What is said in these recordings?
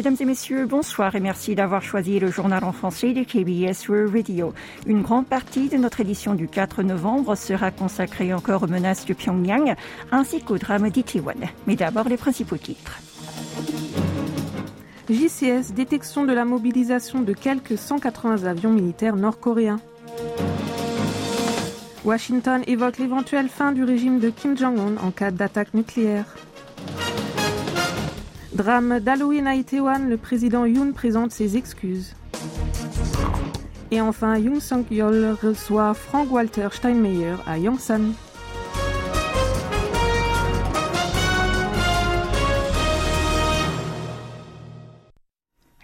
Mesdames et messieurs, bonsoir et merci d'avoir choisi le journal en français de KBS World Radio. Une grande partie de notre édition du 4 novembre sera consacrée encore aux menaces de Pyongyang ainsi qu'au drame d'Itaewon. Mais d'abord les principaux titres. JCS, détection de la mobilisation de quelques 180 avions militaires nord-coréens. Washington évoque l'éventuelle fin du régime de Kim Jong-un en cas d'attaque nucléaire. Drame d'Halloween à Itaewon, le président Yoon présente ses excuses. Et enfin, Yoon Suk-yeol reçoit Frank Walter Steinmeier à Yongsan.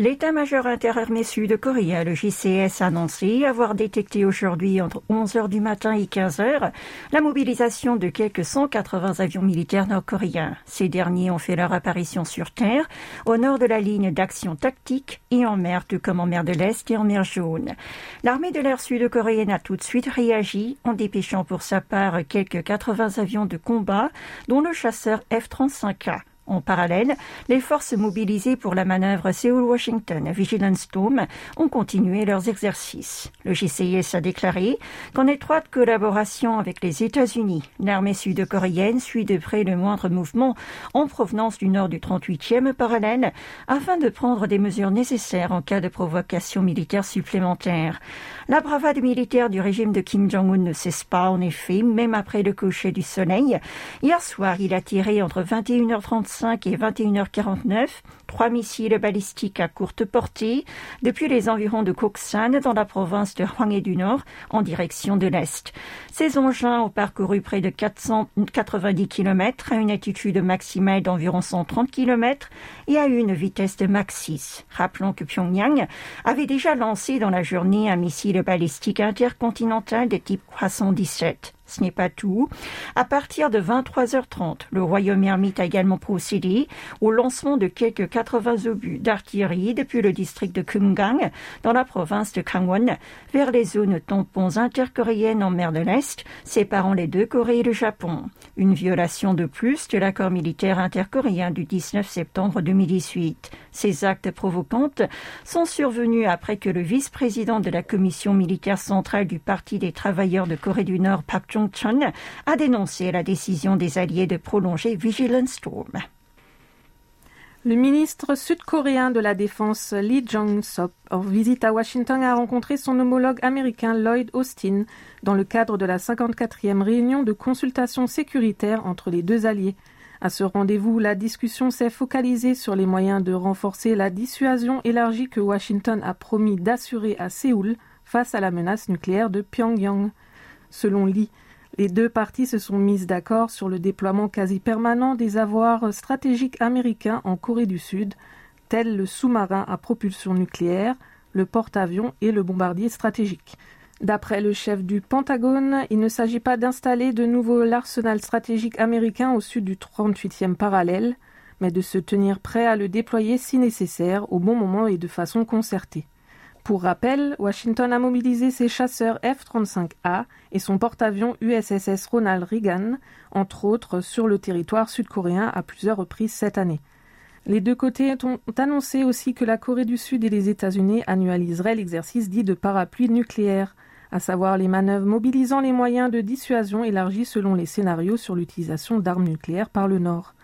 L'état-major interarmé sud-coréen, le JCS, a annoncé avoir détecté aujourd'hui entre 11h du matin et 15h la mobilisation de quelques 180 avions militaires nord-coréens. Ces derniers ont fait leur apparition sur Terre, au nord de la ligne d'action tactique et en mer, tout comme en mer de l'Est et en mer Jaune. L'armée de l'air sud-coréenne a tout de suite réagi en dépêchant pour sa part quelques 80 avions de combat, dont le chasseur F-35A. En parallèle, les forces mobilisées pour la manœuvre Séoul-Washington Vigilance Dome ont continué leurs exercices. Le JCIS a déclaré qu'en étroite collaboration avec les États-Unis, l'armée sud-coréenne suit de près le moindre mouvement en provenance du nord du 38e parallèle afin de prendre des mesures nécessaires en cas de provocation militaire supplémentaire. La bravade militaire du régime de Kim Jong-un ne cesse pas en effet, même après le coucher du soleil. Hier soir, il a tiré entre 21h35 et 21h49, trois missiles balistiques à courte portée depuis les environs de Koksan dans la province de Hwanghae du Nord en direction de l'Est. Ces engins ont parcouru près de 490 km à une altitude maximale d'environ 130 km et à une vitesse de Mach 6. Rappelons que Pyongyang avait déjà lancé dans la journée un missile balistique intercontinental de type Croissant 17. Ce n'est pas tout. À partir de 23h30, le royaume ermite a également procédé au lancement de quelques 80 obus d'artillerie depuis le district de Kumgang, dans la province de Gangwon, vers les zones tampons intercoréennes en mer de l'Est, séparant les deux Corées et le Japon. Une violation de plus de l'accord militaire intercoréen du 19 septembre 2018. Ces actes provocants sont survenus après que le vice-président de la commission militaire centrale du Parti des travailleurs de Corée du Nord, Park A dénoncé la décision des alliés de prolonger Vigilance Storm. Le ministre sud-coréen de la Défense Lee Jong-sop, en visite à Washington, a rencontré son homologue américain Lloyd Austin dans le cadre de la 54e réunion de consultation sécuritaire entre les deux alliés. À ce rendez-vous, la discussion s'est focalisée sur les moyens de renforcer la dissuasion élargie que Washington a promis d'assurer à Séoul face à la menace nucléaire de Pyongyang. Selon Lee, les deux parties se sont mises d'accord sur le déploiement quasi permanent des avoirs stratégiques américains en Corée du Sud, tels le sous-marin à propulsion nucléaire, le porte-avions et le bombardier stratégique. D'après le chef du Pentagone, il ne s'agit pas d'installer de nouveau l'arsenal stratégique américain au sud du 38e parallèle, mais de se tenir prêt à le déployer si nécessaire au bon moment et de façon concertée. Pour rappel, Washington a mobilisé ses chasseurs F-35A et son porte-avions USSS Ronald Reagan, entre autres, sur le territoire sud-coréen à plusieurs reprises cette année. Les deux côtés ont annoncé aussi que la Corée du Sud et les États-Unis annualiseraient l'exercice dit de parapluie nucléaire, à savoir les manœuvres mobilisant les moyens de dissuasion élargis selon les scénarios sur l'utilisation d'armes nucléaires par le Nord.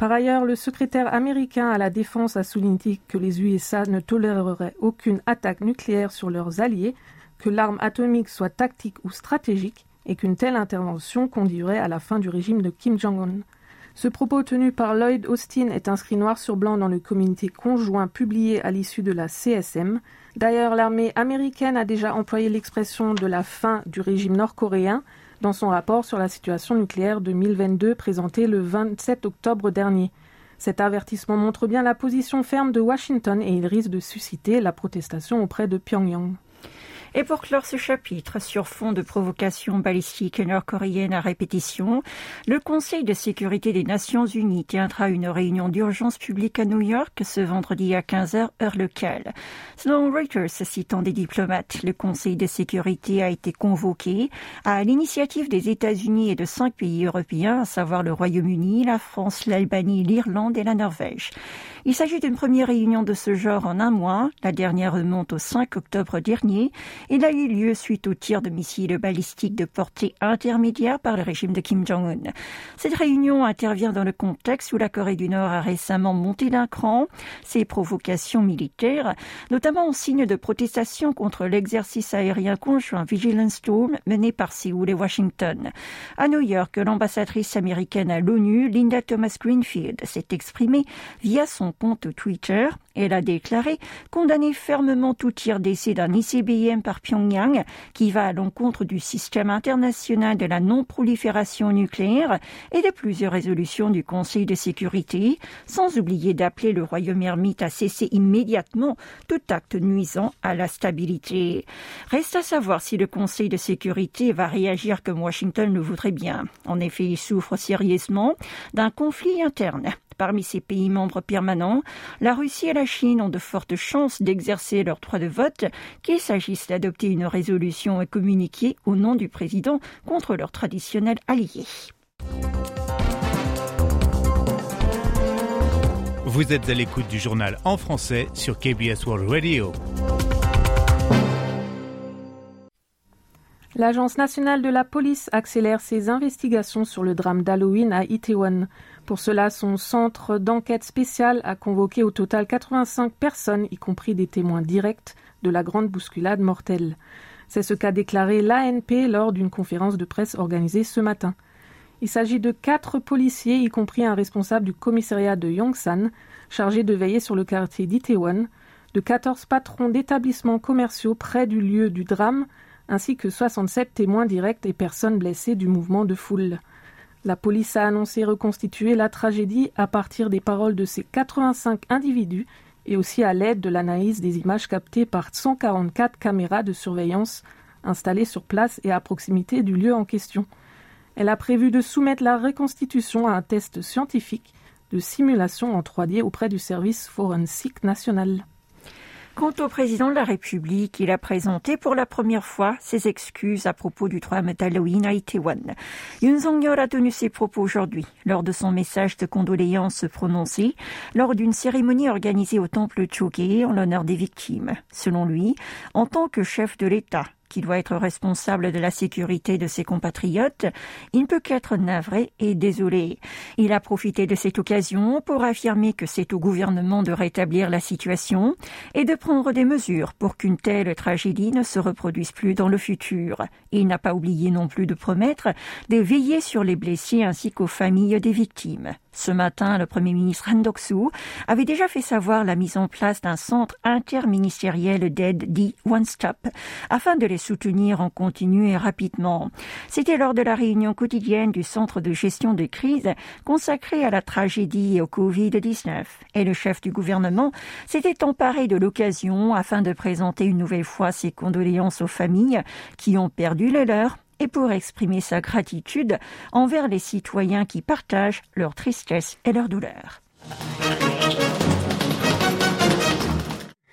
Par ailleurs, le secrétaire américain à la Défense a souligné que les USA ne toléreraient aucune attaque nucléaire sur leurs alliés, que l'arme atomique soit tactique ou stratégique, et qu'une telle intervention conduirait à la fin du régime de Kim Jong-un. Ce propos tenu par Lloyd Austin est inscrit noir sur blanc dans le communiqué conjoint publié à l'issue de la CSM. D'ailleurs, l'armée américaine a déjà employé l'expression de la fin du régime nord-coréen dans son rapport sur la situation nucléaire 2022 présenté le 27 octobre dernier. Cet avertissement montre bien la position ferme de Washington et il risque de susciter la protestation auprès de Pyongyang. Et pour clore ce chapitre, sur fond de provocation balistique nord-coréenne à répétition, le Conseil de sécurité des Nations Unies tiendra une réunion d'urgence publique à New York ce vendredi à 15h heure locale. Selon Reuters, citant des diplomates, le Conseil de sécurité a été convoqué à l'initiative des États-Unis et de cinq pays européens, à savoir le Royaume-Uni, la France, l'Albanie, l'Irlande et la Norvège. Il s'agit d'une première réunion de ce genre en un mois. La dernière remonte au 5 octobre dernier. Il a eu lieu suite au tir de missiles balistiques de portée intermédiaire par le régime de Kim Jong-un. Cette réunion intervient dans le contexte où la Corée du Nord a récemment monté d'un cran ses provocations militaires, notamment en signe de protestation contre l'exercice aérien conjoint Vigilance Storm mené par Séoul et Washington. À New York, l'ambassadrice américaine à l'ONU, Linda Thomas Greenfield, s'est exprimée via son compte Twitter. Elle a déclaré condamner fermement tout tir d'essai d'un ICBM par Pyongyang qui va à l'encontre du système international de la non-prolifération nucléaire et de plusieurs résolutions du Conseil de sécurité, sans oublier d'appeler le royaume ermite à cesser immédiatement tout acte nuisant à la stabilité. Reste à savoir si le Conseil de sécurité va réagir comme Washington le voudrait bien. En effet, il souffre sérieusement d'un conflit interne Parmi ces pays membres permanents, la Russie et la Chine ont de fortes chances d'exercer leur droit de vote, qu'il s'agisse d'adopter une résolution et communiquer au nom du président contre leurs traditionnels alliés. Vous êtes à l'écoute du journal en français sur KBS World Radio. L'Agence nationale de la police accélère ses investigations sur le drame d'Halloween à Itaewon. Pour cela, son centre d'enquête spécial a convoqué au total 85 personnes, y compris des témoins directs de la grande bousculade mortelle. C'est ce qu'a déclaré l'ANP lors d'une conférence de presse organisée ce matin. Il s'agit de quatre policiers, y compris un responsable du commissariat de Yongsan, chargé de veiller sur le quartier d'Itaewon, de 14 patrons d'établissements commerciaux près du lieu du drame, ainsi que 67 témoins directs et personnes blessées du mouvement de foule. La police a annoncé reconstituer la tragédie à partir des paroles de ces 85 individus et aussi à l'aide de l'analyse des images captées par 144 caméras de surveillance installées sur place et à proximité du lieu en question. Elle a prévu de soumettre la reconstitution à un test scientifique de simulation en 3D auprès du service forensique national. Quant au président de la République, il a présenté pour la première fois ses excuses à propos du drame d'Halloween à Itaewon. Yoon Song-yeol a tenu ses propos aujourd'hui lors de son message de condoléances prononcé lors d'une cérémonie organisée au temple Choge en l'honneur des victimes. Selon lui, en tant que chef de l'État, qui doit être responsable de la sécurité de ses compatriotes, il ne peut qu'être navré et désolé. Il a profité de cette occasion pour affirmer que c'est au gouvernement de rétablir la situation et de prendre des mesures pour qu'une telle tragédie ne se reproduise plus dans le futur. Il n'a pas oublié non plus de promettre de veiller sur les blessés ainsi qu'aux familles des victimes. Ce matin, le Premier ministre Han avait déjà fait savoir la mise en place d'un centre interministériel d'aide dit One Stop afin de les soutenir en continu et rapidement. C'était lors de la réunion quotidienne du centre de gestion de crise consacré à la tragédie et au Covid-19. Et le chef du gouvernement s'était emparé de l'occasion afin de présenter une nouvelle fois ses condoléances aux familles qui ont perdu le leur et pour exprimer sa gratitude envers les citoyens qui partagent leur tristesse et leur douleur.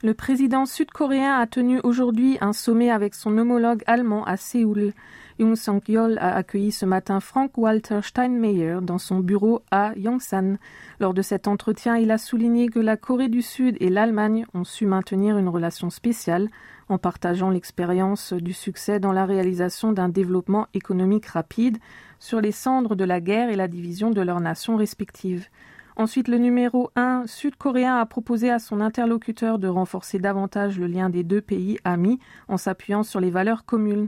Le président sud-coréen a tenu aujourd'hui un sommet avec son homologue allemand à Séoul. Yoon Suk-yeol a accueilli ce matin Frank-Walter Steinmeier dans son bureau à Yongsan. Lors de cet entretien, il a souligné que la Corée du Sud et l'Allemagne ont su maintenir une relation spéciale en partageant l'expérience du succès dans la réalisation d'un développement économique rapide sur les cendres de la guerre et la division de leurs nations respectives. Ensuite, le numéro 1 sud-coréen a proposé à son interlocuteur de renforcer davantage le lien des deux pays amis en s'appuyant sur les valeurs communes,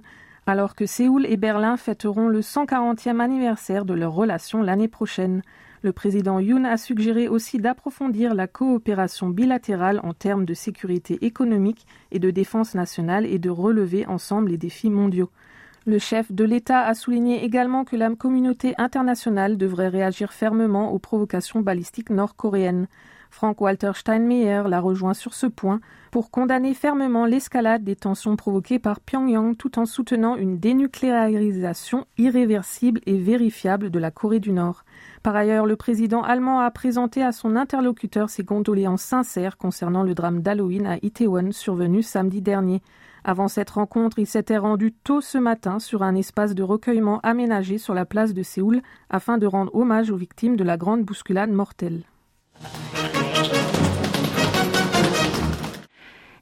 alors que Séoul et Berlin fêteront le 140e anniversaire de leur relation l'année prochaine. Le président Yoon a suggéré aussi d'approfondir la coopération bilatérale en termes de sécurité économique et de défense nationale et de relever ensemble les défis mondiaux. Le chef de l'État a souligné également que la communauté internationale devrait réagir fermement aux provocations balistiques nord-coréennes. Frank Walter Steinmeier l'a rejoint sur ce point pour condamner fermement l'escalade des tensions provoquées par Pyongyang tout en soutenant une dénucléarisation irréversible et vérifiable de la Corée du Nord. Par ailleurs, le président allemand a présenté à son interlocuteur ses condoléances sincères concernant le drame d'Halloween à Itaewon survenu samedi dernier. Avant cette rencontre, il s'était rendu tôt ce matin sur un espace de recueillement aménagé sur la place de Séoul afin de rendre hommage aux victimes de la grande bousculade mortelle.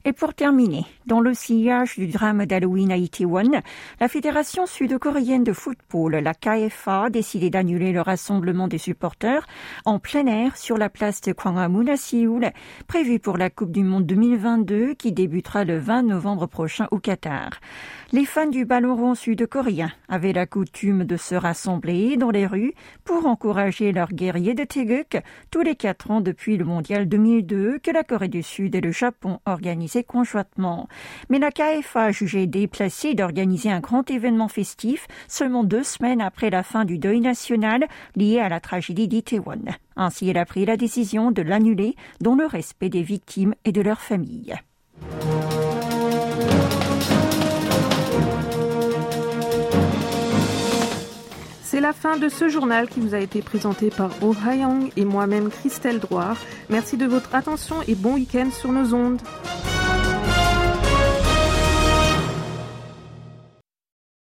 Et pour terminer, dans le sillage du drame d'Halloween à Itaewon, la Fédération sud-coréenne de football, la KFA, a décidé d'annuler le rassemblement des supporters en plein air sur la place de Gwanghwamun à Séoul, prévu pour la Coupe du Monde 2022 qui débutera le 20 novembre prochain au Qatar. Les fans du ballon rond sud-coréen avaient la coutume de se rassembler dans les rues pour encourager leurs guerriers de Taeguk tous les quatre ans depuis le mondial 2002 que la Corée du Sud et le Japon organisaient conjointement. Mais la KFA a jugé déplacé d'organiser un grand événement festif seulement deux semaines après la fin du deuil national lié à la tragédie d'Itaewon. Ainsi, elle a pris la décision de l'annuler dans le respect des victimes et de leurs familles. C'est la fin de ce journal qui vous a été présenté par Oh Ha-young et moi-même Christelle Droire. Merci de votre attention et bon week-end sur nos ondes.